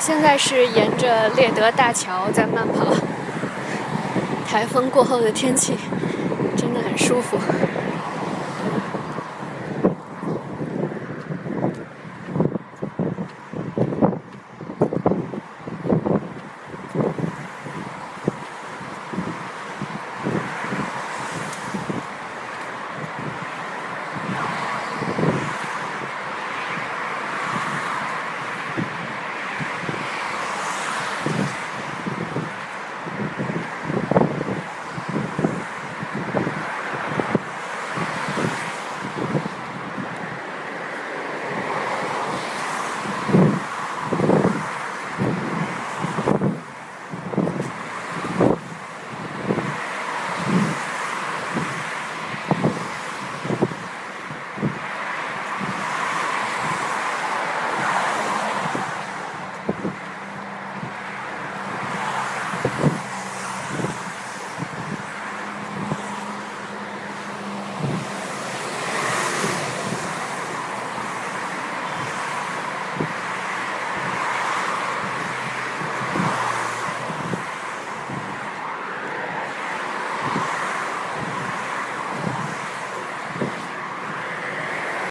现在是沿着猎德大桥在慢跑，台风过后的天气真的很舒服。